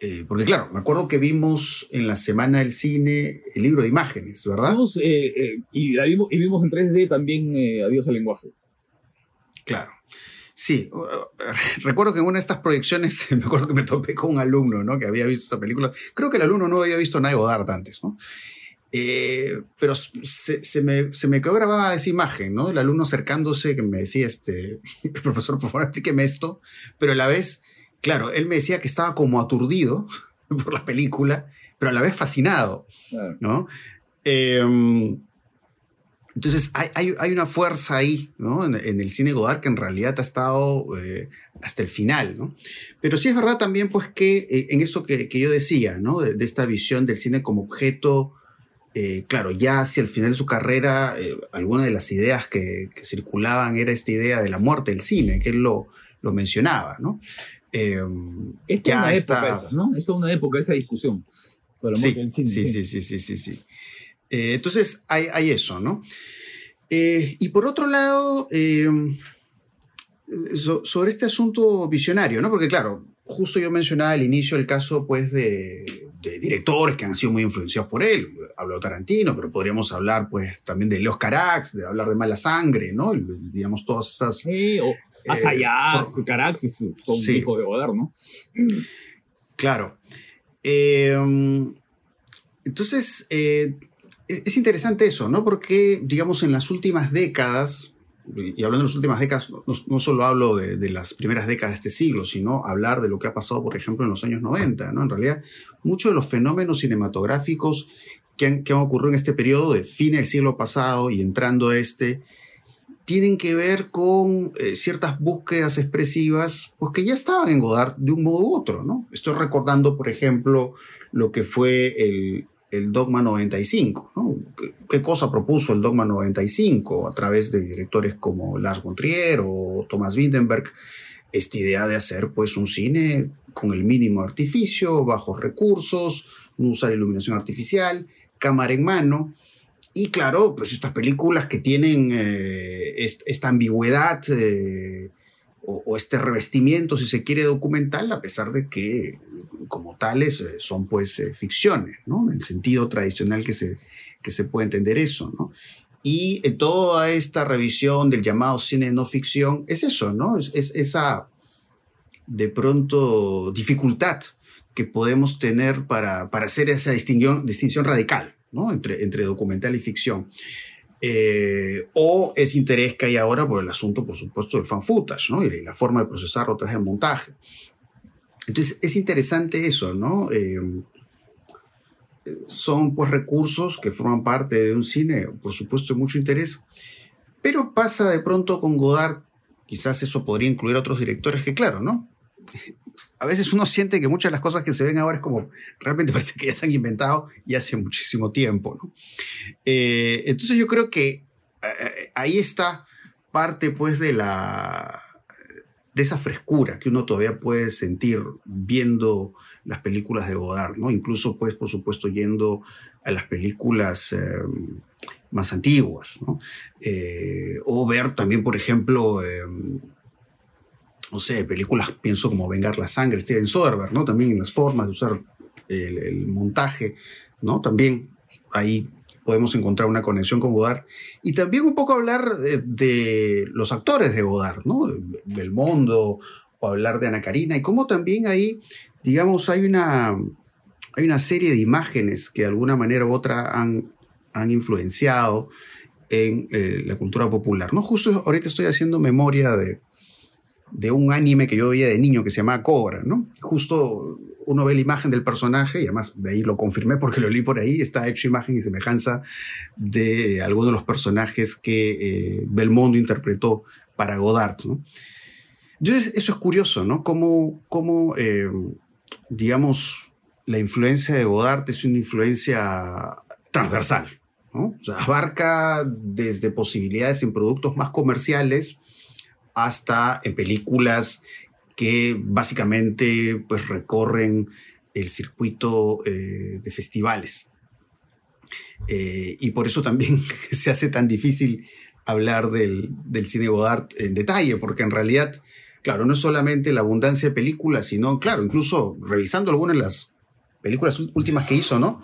Speaker 2: Eh, porque claro, me acuerdo que vimos en la Semana del Cine el libro de imágenes, ¿verdad?
Speaker 3: Vimos, eh, eh, y, la vimos, y vimos en 3D también Adiós al lenguaje.
Speaker 2: Claro. Sí, recuerdo que en una de estas proyecciones, me acuerdo que me topé con un alumno, ¿no? Que había visto esta película. Creo que el alumno no había visto nada de Godard antes, ¿no? Pero se, me, se, me, quedó grabada esa imagen, ¿no? El alumno acercándose que me decía, este, profesor, por favor, explíqueme esto, pero a la vez claro, él me decía que estaba como aturdido por la película, pero a la vez fascinado, ¿no? Em, entonces hay, una fuerza ahí, ¿no? En, el cine Godard que en realidad ha estado eh, hasta el final, ¿no? Pero sí es verdad también, pues, que eh, en esto que, yo decía, ¿no? De, esta visión del cine como objeto, eh, claro, ya hacia el final de su carrera, alguna de las ideas que, circulaban era esta idea de la muerte del cine, que él lo, lo mencionaba, ¿no?
Speaker 3: Eh, ya una está... época esa, ¿no? Esto es una época esa discusión
Speaker 2: sí, Sí, sí, sí, sí, sí, sí. Eh, entonces hay, eso, ¿no? Eh, y por otro lado, sobre este asunto visionario, ¿no? Porque claro, justo yo mencionaba al inicio el caso, pues, de, directores que han sido muy influenciados por él. Hablo de Tarantino, pero podríamos hablar, pues, también de Leos Carax, de hablar de Mala Sangre, ¿no? Digamos, todas esas...
Speaker 3: Sí, o más eh, Caraxis, con sí. hijo de Godard, ¿no?
Speaker 2: Claro. Eh, entonces, eh, es interesante eso, ¿no? Porque, digamos, en las últimas décadas, y hablando de las últimas décadas, no, solo hablo de, las primeras décadas de este siglo, sino hablar de lo que ha pasado, por ejemplo, en los años 90, ¿no? En realidad, muchos de los fenómenos cinematográficos que han, que han ocurrido en este periodo de fin del siglo pasado y entrando a este, tienen que ver con eh, ciertas búsquedas expresivas, pues que ya estaban en Godard de un modo u otro, ¿no? Estoy recordando, por ejemplo, lo que fue el, Dogma 95, ¿no? ¿Qué, cosa propuso el Dogma 95 a través de directores como Lars von Trier o Thomas Windenberg? Esta idea de hacer, pues, un cine con el mínimo artificio, bajos recursos, no usar iluminación artificial, cámara en mano, y claro, pues estas películas que tienen eh, esta ambigüedad eh, o, este revestimiento, si se quiere, documental, a pesar de que como tales eh, son pues ficciones, ¿no? En el sentido tradicional que se, que se puede entender eso, ¿no? Y en toda esta revisión del llamado cine no ficción es eso, ¿no? Es, es esa, de pronto, dificultad que podemos tener para, para hacer esa distinción, distinción radical, entre, entre documental y ficción. Eh, o ese interés que hay ahora por el asunto, por supuesto, del fan footage, ¿no? Y la forma de procesarlo tras el montaje. Entonces, es interesante eso, ¿no? Eh, son pues recursos que forman parte de un cine, por supuesto, de mucho interés, pero pasa de pronto con Godard, quizás eso podría incluir a otros directores que, claro, ¿no? A veces uno siente que muchas de las cosas que se ven ahora es como realmente parece que ya se han inventado y hace muchísimo tiempo. Eh, entonces yo creo que eh, eh, ahí está parte pues de la de esa frescura que uno todavía puede sentir viendo las películas de Godard, ¿no? Incluso pues por supuesto yendo a las películas más antiguas, o ver también por ejemplo no sé, películas, pienso como Vengar la Sangre, Steven Soderbergh, ¿no? También en las formas de usar el, montaje, ¿no? También ahí podemos encontrar una conexión con Godard. Y también un poco hablar de, los actores de Godard, ¿no? Del mundo, o hablar de Ana Karina, y cómo también ahí, digamos, hay una, hay una serie de imágenes que de alguna manera u otra han, han influenciado en eh, la cultura popular, ¿no? Justo ahorita estoy haciendo memoria de, de un anime que yo veía de niño que se llamaba Cobra, ¿no? Justo uno ve la imagen del personaje, y además de ahí lo confirmé porque lo leí por ahí, está hecho imagen y semejanza de algunos de los personajes que eh, Belmondo interpretó para Godard, ¿no? Eso es curioso, ¿no? Cómo, cómo eh, digamos, la influencia de Godard es una influencia transversal, ¿no? O sea, abarca desde posibilidades en productos más comerciales, hasta en películas que básicamente pues, recorren el circuito eh, de festivales. Eh, y por eso también se hace tan difícil hablar del, cine Godard en detalle, porque en realidad claro, no es solamente la abundancia de películas, sino, claro, incluso revisando algunas de las películas últimas que hizo, ¿no?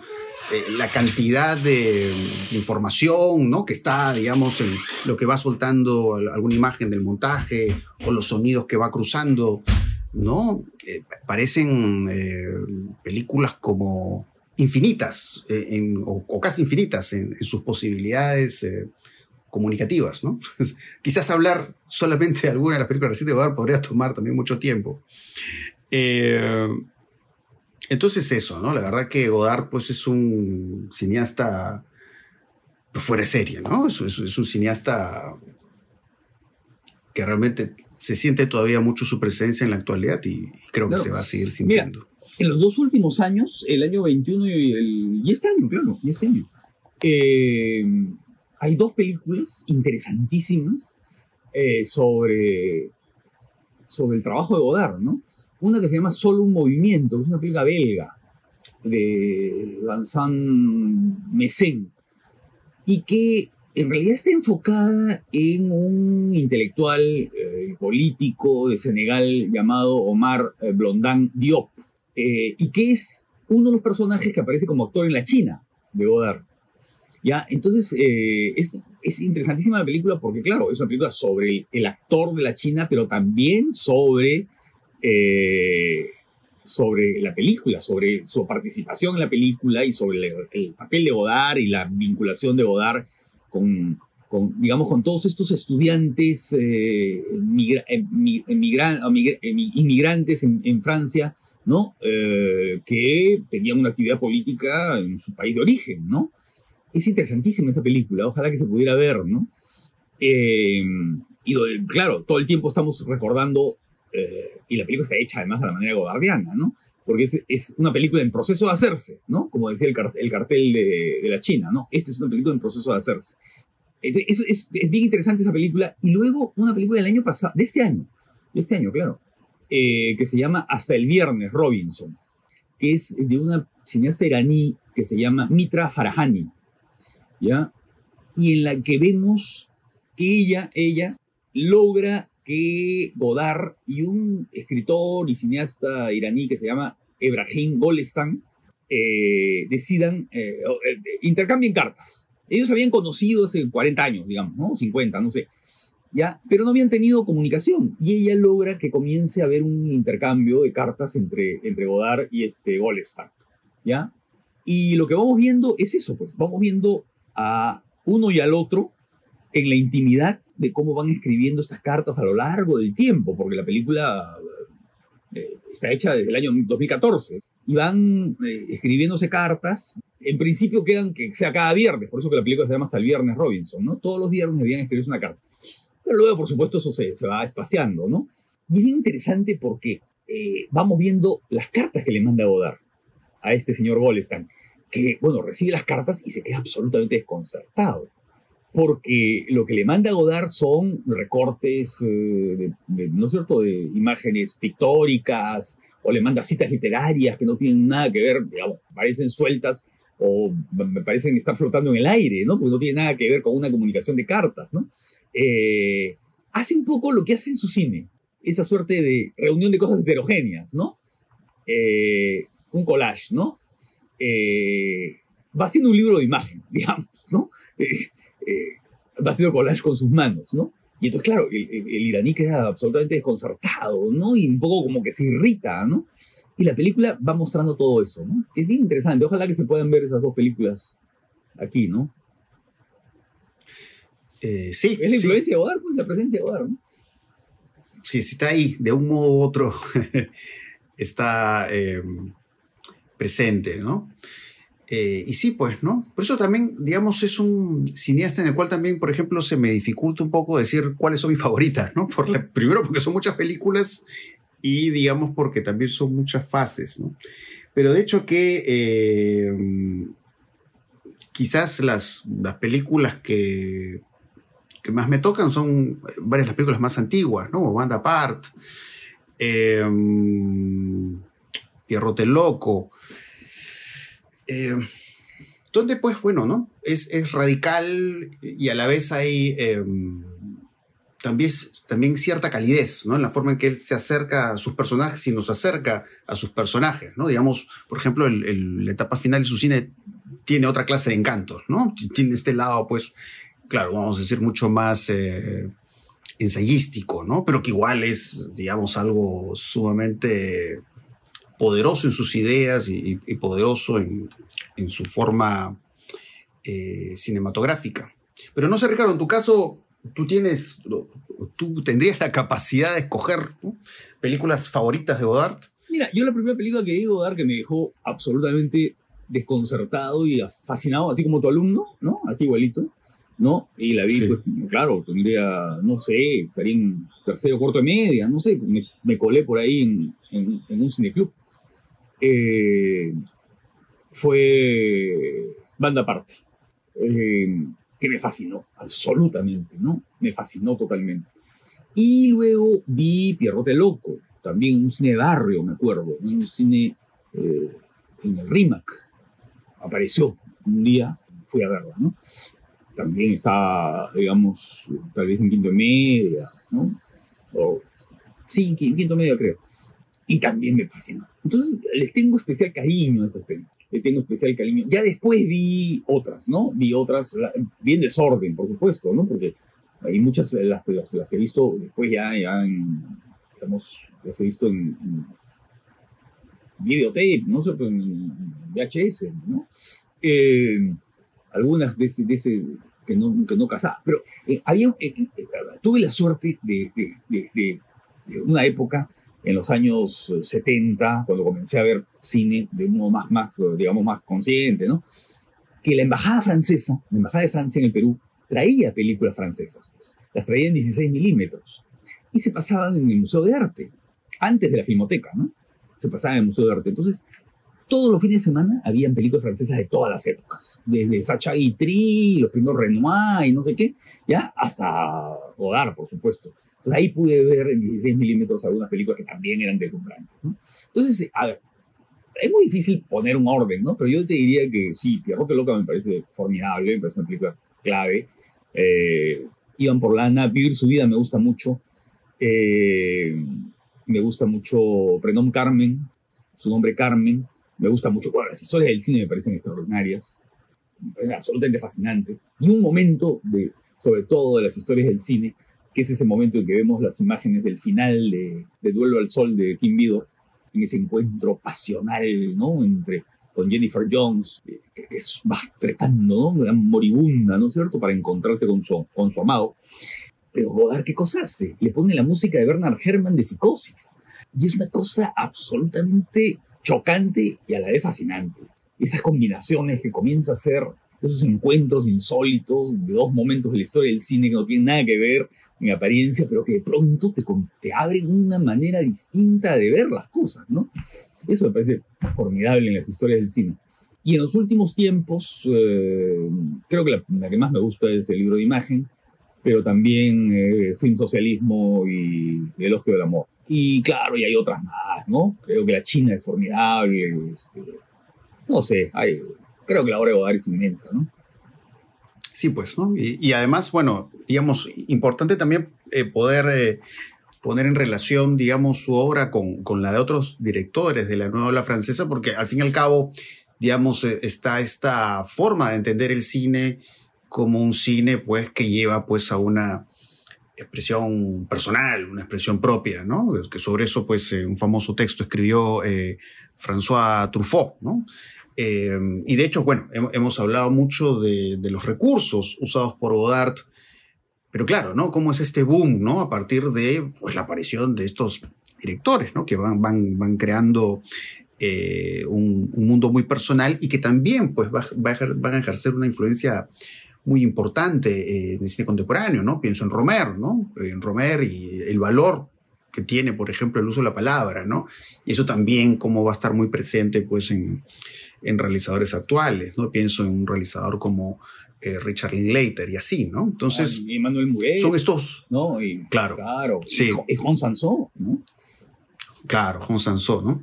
Speaker 2: Eh, la cantidad de, información, ¿no? Que está, digamos, en lo que va soltando alguna imagen del montaje o los sonidos que va cruzando, ¿no? Eh, parecen eh, películas como infinitas, o, casi infinitas en, sus posibilidades comunicativas, ¿no? Quizás hablar solamente de alguna de las películas recientes de podría tomar también mucho tiempo. Entonces eso, ¿no? La verdad que Godard pues es un cineasta pues, fuera de serie, ¿no? Es, es, un cineasta que realmente se siente todavía mucho su presencia en la actualidad y, creo que se va a seguir sintiendo.
Speaker 3: en los dos últimos años, el año 21 y, el, y este año, claro, y este año, eh, hay dos películas interesantísimas eh, sobre, sobre el trabajo de Godard, ¿no? Una que se llama Solo un movimiento, que es una película belga de Vincent Messen, y que en realidad está enfocada en un intelectual eh, político de Senegal llamado Omar eh, Blondin Diop, y que es uno de los personajes que aparece como actor en la China de Godard. ¿Ya? Entonces, eh, es, interesantísima la película porque, claro, es una película sobre el, actor de la China, pero también sobre, eh, sobre la película, sobre su participación en la película y sobre el, papel de Godard y la vinculación de Godard con, digamos, con todos estos estudiantes eh, inmigrantes en, Francia, ¿no? que tenían una actividad política en su país de origen, ¿no? es interesantísima esa película, ojalá que se pudiera ver, ¿no? Eh, y claro, todo el tiempo estamos recordando, eh, y la película está hecha además de la manera godardiana, ¿no? Porque es, es, una película en proceso de hacerse, ¿no? Como decía el, cartel, el cartel de, de, la China, ¿no? Esta es una película en proceso de hacerse. Es, es, es, bien interesante esa película. Y luego una película del año pasado, de este año, de este año, claro, eh, que se llama Hasta el Viernes, Robinson, que es de una cineasta iraní que se llama Mitra Farahani ¿ya? Y en la que vemos que ella, ella logra que Godard y un escritor y cineasta iraní que se llama Ebrahim Golestan eh, decidan, eh, eh, intercambien cartas. Ellos habían conocido hace 40 años, digamos, ¿no? 50, no sé. ¿Ya? Pero no habían tenido comunicación y ella logra que comience a haber un intercambio de cartas entre, entre Godard y este Golestan, ¿ya? Y lo que vamos viendo es eso, pues vamos viendo a uno y al otro en la intimidad de cómo van escribiendo estas cartas a lo largo del tiempo, porque la película eh, está hecha desde el año 2014 y van eh, escribiéndose cartas. En principio quedan que sea cada viernes, por eso que la película se llama hasta el viernes Robinson, ¿no? Todos los viernes debían escribirse una carta. Pero luego, por supuesto, eso se, se va espaciando, ¿no? Y es bien interesante porque eh, vamos viendo las cartas que le manda Godard a este señor Golestan que, bueno, recibe las cartas y se queda absolutamente desconcertado, porque lo que le manda Godard son recortes, eh, de, ¿no es cierto?, de imágenes pictóricas, o le manda citas literarias que no tienen nada que ver, digamos, parecen sueltas o me parecen estar flotando en el aire, ¿no? Porque no tiene nada que ver con una comunicación de cartas, ¿no? Eh, hace un poco lo que hace en su cine, esa suerte de reunión de cosas heterogéneas, ¿no? Eh, un collage, ¿no? Eh, va haciendo un libro de imagen, digamos, ¿no? Eh, eh, va haciendo collage con sus manos, ¿no? Y entonces, claro, el, iraní queda absolutamente desconcertado, ¿no? Y un poco como que se irrita, ¿no? Y la película va mostrando todo eso, ¿no? Es bien interesante. Ojalá que se puedan ver esas dos películas aquí, ¿no?
Speaker 2: sí.
Speaker 3: Es la influencia de Godard, pues, la presencia de Godard, ¿no?
Speaker 2: Sí, sí está ahí, de un modo u otro. está presente, ¿no? Eh, y sí, pues, ¿no? Por eso también, digamos, es un cineasta en el cual también, por ejemplo, se me dificulta un poco decir cuáles son mis favoritas, ¿no? primero porque son muchas películas y, digamos, porque también son muchas fases, ¿no? Pero de hecho que eh, quizás las, las películas que, que más me tocan son varias las películas más antiguas, ¿no? Banda Apart, eh, Pierrote Loco, eh, donde pues bueno, ¿no? Es, radical y a la vez hay, em, también, también cierta calidez, ¿no? En la forma en que él se acerca a sus personajes y nos acerca a sus personajes, ¿no? Digamos, por ejemplo, el, la etapa final de su cine tiene otra clase de encantos, ¿no? Tiene este lado, pues, claro, vamos a decir, mucho más eh, ensayístico, ¿no? Pero que igual es, digamos, algo sumamente poderoso en sus ideas y, poderoso en, en, su forma eh, cinematográfica. Pero no sé, Ricardo, en tu caso, tú tienes, tú tendrías la capacidad de escoger películas favoritas de Godard.
Speaker 3: Mira, yo la primera película que vi de Godard que me dejó absolutamente desconcertado y fascinado, así como tu alumno, ¿no? Así igualito, ¿no? Y la vi, pues, claro, tendría, no sé, estaría en tercero, cuarto de media, no sé, me, colé por ahí en, en, un cineclub. Eh, fue banda aparte. Eh, que me fascinó, absolutamente, ¿no? Me fascinó totalmente. Y luego vi Pierrote Loco, también un cine de barrio, me acuerdo, un cine eh, en el RIMAC. Apareció un día, fui a verla, ¿no? También estaba, digamos, tal vez en quinto media, ¿no? O, sí, en quinto media creo. Y también me fascinó. Entonces, les tengo especial cariño a esas películas le tengo especial cariño. Ya después vi otras, ¿no? Vi otras, bien desorden, por supuesto, ¿no? Porque hay muchas, eh, las, las, he visto después ya, ya en, digamos, las he visto en, videotape, no pues, en VHS, ¿no? Eh, algunas de ese, de que no, que no casaba, pero eh, había, tuve la suerte de, de, de una época en los años 70, cuando comencé a ver cine de un modo más, más, digamos, más consciente, ¿no? Que la embajada francesa, la embajada de Francia en el Perú, traía películas francesas, pues. las traía en 16 milímetros y se pasaban en el Museo de Arte, antes de la Filmoteca, ¿no? Se pasaban en el Museo de Arte. Entonces, todos los fines de semana habían películas francesas de todas las épocas, desde Sacha Guitry, los primeros Renoir y no sé qué, ya hasta Godard, por supuesto ahí pude ver en 16 milímetros algunas películas que también eran deslumbrantes. ¿no? Entonces, a ver, es muy difícil poner un orden, ¿no? Pero yo te diría que sí, Pierrot Loca me parece formidable, me parece una película clave. Eh, Iban por lana, Vivir su vida me gusta mucho. Eh, me gusta mucho Prenom Carmen, su nombre Carmen. Me gusta mucho. Bueno, las historias del cine me parecen extraordinarias, absolutamente fascinantes. Y un momento de, sobre todo de las historias del cine, que es ese momento en que vemos las imágenes del final de, Duelo al Sol de Kim Vidor, en ese encuentro pasional, ¿no? Entre, con Jennifer Jones, eh, que, es, va trepando, ¿no? moribunda, ¿no es cierto?, para encontrarse con su, con su amado. Pero Godard, ¿qué cosa hace? Le pone la música de Bernard Herrmann de Psicosis. Y es una cosa absolutamente chocante y a la vez fascinante. Esas combinaciones que comienza a hacer, esos encuentros insólitos de dos momentos de la historia del cine que no tienen nada que ver, en apariencia, pero que de pronto te, te abren una manera distinta de ver las cosas, ¿no? Eso me parece formidable en las historias del cine. Y en los últimos tiempos, eh, creo que la, que más me gusta es el libro de imagen, pero también eh, Film Socialismo y Elogio del Amor. Y claro, y hay otras más, ¿no? Creo que la China es formidable, este, no sé, hay, creo que la obra de Godard es inmensa, ¿no?
Speaker 2: Sí, pues, ¿no? Y, además, bueno, digamos, importante también eh, poder eh, poner en relación, digamos, su obra con, con, la de otros directores de la nueva ola francesa, porque al fin y al cabo, digamos, eh, está esta forma de entender el cine como un cine, pues, que lleva, pues, a una expresión personal, una expresión propia, ¿no? Que sobre eso, pues, un famoso texto escribió François Truffaut, ¿no? Eh, y de hecho, bueno, hemos hablado mucho de, los recursos usados por Godard, pero claro, ¿no? ¿Cómo es este boom, ¿no? A partir de pues, la aparición de estos directores, ¿no? Que van, van, van creando eh, un, mundo muy personal y que también pues, van a ejercer una influencia muy importante eh, en el cine contemporáneo, ¿no? Pienso en Romer, ¿no? En Romer y el valor que tiene, por ejemplo, el uso de la palabra, ¿no? Y eso también cómo va a estar muy presente, pues, en, en realizadores actuales, ¿no? Pienso en un realizador como eh, Richard Linklater y así, ¿no? Entonces,
Speaker 3: y Manuel Muguet,
Speaker 2: son estos.
Speaker 3: ¿no?
Speaker 2: Y, claro.
Speaker 3: Claro. Sí. Y Juan Sansó, ¿no?
Speaker 2: Claro, Juan Sansó, ¿no?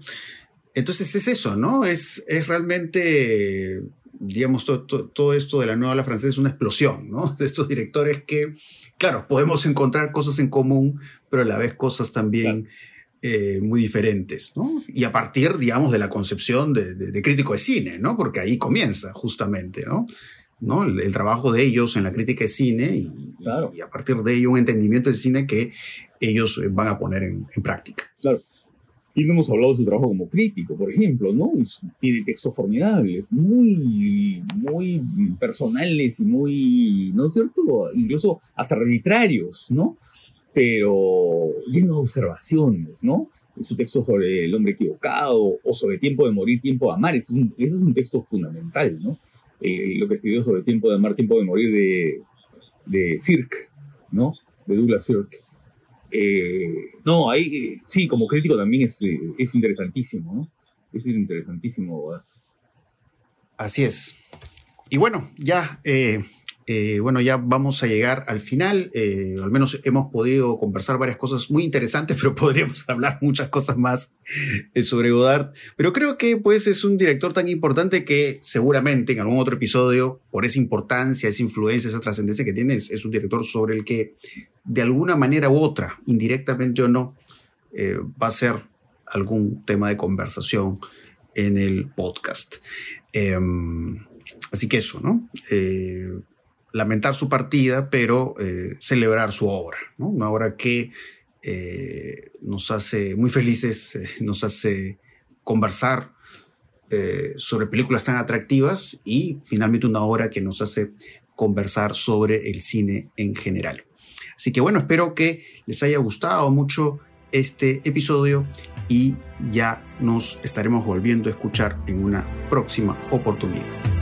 Speaker 2: Entonces es eso, ¿no? Es, es realmente digamos, todo, esto de la nueva ola francesa es una explosión, ¿no? De estos directores que, claro, podemos encontrar cosas en común, pero a la vez cosas también eh, muy diferentes, ¿no? Y a partir, digamos, de la concepción de, crítico de cine, ¿no? Porque ahí comienza justamente, ¿no? ¿no? El, trabajo de ellos en la crítica de cine y, y, a partir de ello un entendimiento del cine que ellos eh, van a poner en, en práctica.
Speaker 3: Claro. Y no hemos hablado de su trabajo como crítico, por ejemplo, ¿no? Tiene textos formidables, muy, muy personales y muy, ¿no es cierto? Incluso hasta arbitrarios, ¿no? Pero lleno de observaciones, ¿no? Su texto sobre el hombre equivocado o sobre tiempo de morir, tiempo de amar, es un, ese es un texto fundamental, ¿no? Eh, lo que escribió sobre tiempo de amar, tiempo de morir de, de Cirque, ¿no? De Douglas Sirk. Eh, no, ahí sí, como crítico también es, eh, es interesantísimo, ¿no? Es interesantísimo.
Speaker 2: Así es. Y bueno, ya eh, eh, bueno, ya vamos a llegar al final. Eh, al menos hemos podido conversar varias cosas muy interesantes, pero podríamos hablar muchas cosas más eh, sobre Godard. Pero creo que pues es un director tan importante que seguramente en algún otro episodio, por esa importancia, esa influencia, esa trascendencia que tiene, es, un director sobre el que de alguna manera u otra, indirectamente o no, va a ser algún tema de conversación en el podcast. Em, así que eso, ¿no? Lamentar su partida, pero eh, celebrar su obra, una obra que eh, nos hace muy felices, eh, nos hace conversar sobre películas tan atractivas y finalmente una obra que nos hace conversar sobre el cine en general. Así que bueno, espero que les haya gustado mucho este episodio y ya nos estaremos volviendo a escuchar en una próxima oportunidad.